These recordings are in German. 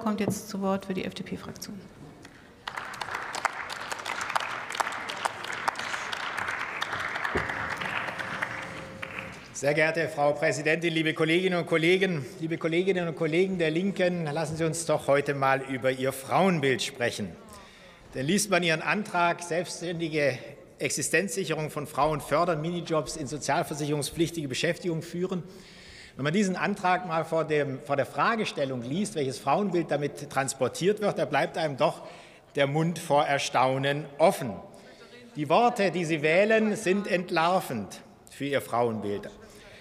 kommt jetzt zu Wort für die FDP-Fraktion. Sehr geehrte Frau Präsidentin, liebe Kolleginnen und Kollegen, liebe Kolleginnen und Kollegen der Linken, lassen Sie uns doch heute mal über Ihr Frauenbild sprechen. Denn liest man Ihren Antrag, selbstständige Existenzsicherung von Frauen fördern, Minijobs in sozialversicherungspflichtige Beschäftigung führen, wenn man diesen Antrag mal vor, dem, vor, der Fragestellung liest, welches Frauenbild damit transportiert wird, da bleibt einem doch der Mund vor Erstaunen offen. Die Worte, die Sie wählen, sind entlarvend für Ihr Frauenbild.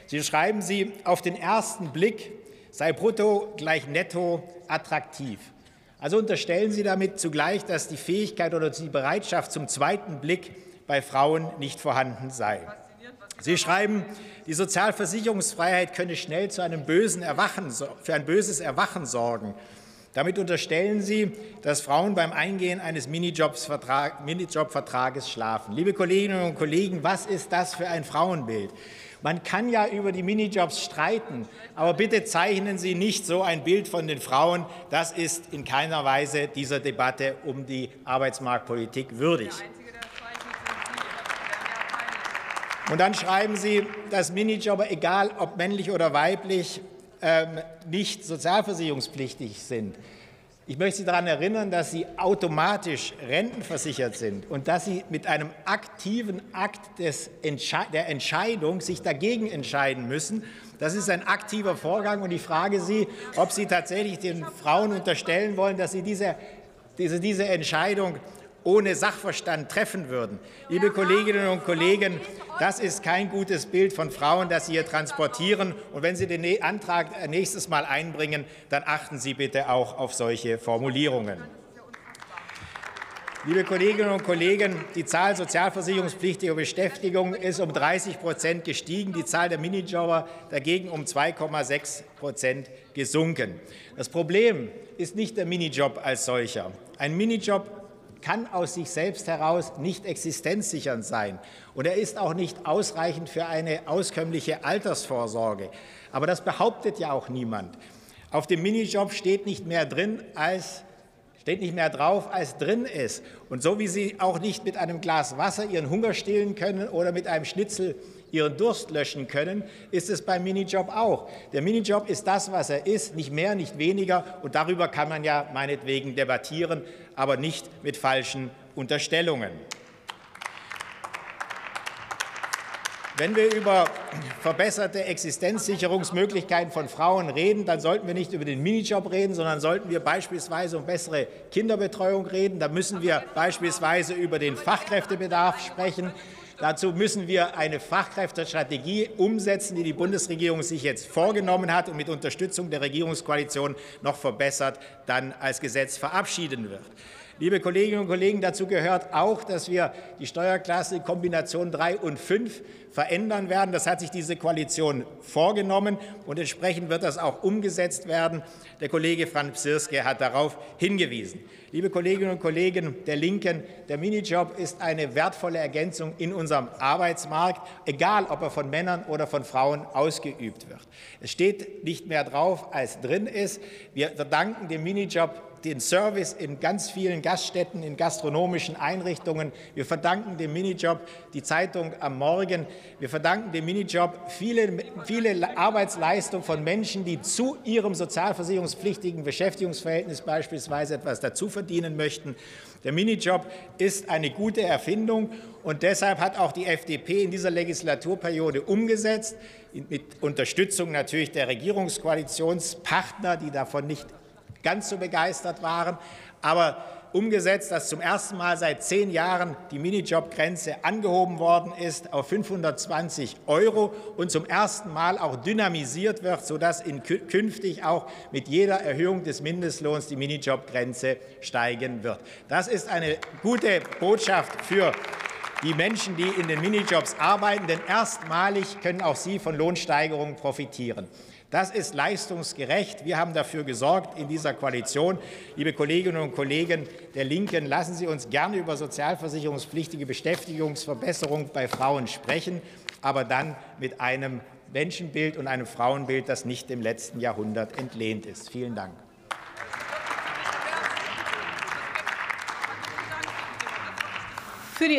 Sie schreiben sie, auf den ersten Blick sei brutto gleich netto attraktiv. Also unterstellen Sie damit zugleich, dass die Fähigkeit oder die Bereitschaft zum zweiten Blick bei Frauen nicht vorhanden sei. Sie schreiben, die Sozialversicherungsfreiheit könne schnell zu einem bösen Erwachen, für ein böses Erwachen sorgen. Damit unterstellen Sie, dass Frauen beim Eingehen eines Minijobvertrages schlafen. Liebe Kolleginnen und Kollegen, was ist das für ein Frauenbild? Man kann ja über die Minijobs streiten, aber bitte zeichnen Sie nicht so ein Bild von den Frauen. Das ist in keiner Weise dieser Debatte um die Arbeitsmarktpolitik würdig. Und dann schreiben Sie, dass Minijobber, egal ob männlich oder weiblich, ähm, nicht sozialversicherungspflichtig sind. Ich möchte Sie daran erinnern, dass Sie automatisch rentenversichert sind und dass Sie mit einem aktiven Akt des Entsche der Entscheidung sich dagegen entscheiden müssen. Das ist ein aktiver Vorgang und ich frage Sie, ob Sie tatsächlich den Frauen unterstellen wollen, dass sie diese, diese, diese Entscheidung ohne Sachverstand treffen würden. Liebe Kolleginnen und Kollegen, das ist kein gutes Bild von Frauen, das Sie hier transportieren. Und wenn Sie den Antrag nächstes Mal einbringen, dann achten Sie bitte auch auf solche Formulierungen. Liebe Kolleginnen und Kollegen, die Zahl sozialversicherungspflichtiger Beschäftigung ist um 30 Prozent gestiegen, die Zahl der Minijobber dagegen um 2,6 Prozent gesunken. Das Problem ist nicht der Minijob als solcher. Ein Minijob kann aus sich selbst heraus nicht existenzsichernd sein. Und er ist auch nicht ausreichend für eine auskömmliche Altersvorsorge. Aber das behauptet ja auch niemand. Auf dem Minijob steht nicht mehr drin als steht nicht mehr drauf, als drin ist. Und so wie Sie auch nicht mit einem Glas Wasser Ihren Hunger stillen können oder mit einem Schnitzel Ihren Durst löschen können, ist es beim Minijob auch. Der Minijob ist das, was er ist, nicht mehr, nicht weniger. Und darüber kann man ja meinetwegen debattieren, aber nicht mit falschen Unterstellungen. Wenn wir über verbesserte Existenzsicherungsmöglichkeiten von Frauen reden, dann sollten wir nicht über den Minijob reden, sondern sollten wir beispielsweise um bessere Kinderbetreuung reden. Da müssen wir beispielsweise über den Fachkräftebedarf sprechen. Dazu müssen wir eine Fachkräftestrategie umsetzen, die die Bundesregierung sich jetzt vorgenommen hat und mit Unterstützung der Regierungskoalition noch verbessert dann als Gesetz verabschieden wird. Liebe Kolleginnen und Kollegen, dazu gehört auch, dass wir die Steuerklasse Kombination 3 und 5 verändern werden. Das hat sich diese Koalition vorgenommen, und entsprechend wird das auch umgesetzt werden. Der Kollege Franz Psirske hat darauf hingewiesen. Liebe Kolleginnen und Kollegen der Linken, der Minijob ist eine wertvolle Ergänzung in unserem Arbeitsmarkt, egal ob er von Männern oder von Frauen ausgeübt wird. Es steht nicht mehr drauf, als drin ist. Wir verdanken dem Minijob den Service in ganz vielen Gaststätten, in gastronomischen Einrichtungen. Wir verdanken dem Minijob die Zeitung am Morgen. Wir verdanken dem Minijob viele, viele Arbeitsleistung von Menschen, die zu ihrem sozialversicherungspflichtigen Beschäftigungsverhältnis beispielsweise etwas dazu verdienen möchten. Der Minijob ist eine gute Erfindung und deshalb hat auch die FDP in dieser Legislaturperiode umgesetzt, mit Unterstützung natürlich der Regierungskoalitionspartner, die davon nicht ganz so begeistert waren, aber umgesetzt, dass zum ersten Mal seit zehn Jahren die Minijobgrenze angehoben worden ist auf 520 Euro und zum ersten Mal auch dynamisiert wird, sodass in künftig auch mit jeder Erhöhung des Mindestlohns die Minijobgrenze steigen wird. Das ist eine gute Botschaft für die Menschen, die in den Minijobs arbeiten, denn erstmalig können auch sie von Lohnsteigerungen profitieren. Das ist leistungsgerecht. Wir haben dafür gesorgt in dieser Koalition. Liebe Kolleginnen und Kollegen der Linken, lassen Sie uns gerne über sozialversicherungspflichtige Beschäftigungsverbesserung bei Frauen sprechen, aber dann mit einem Menschenbild und einem Frauenbild, das nicht dem letzten Jahrhundert entlehnt ist. Vielen Dank. Für die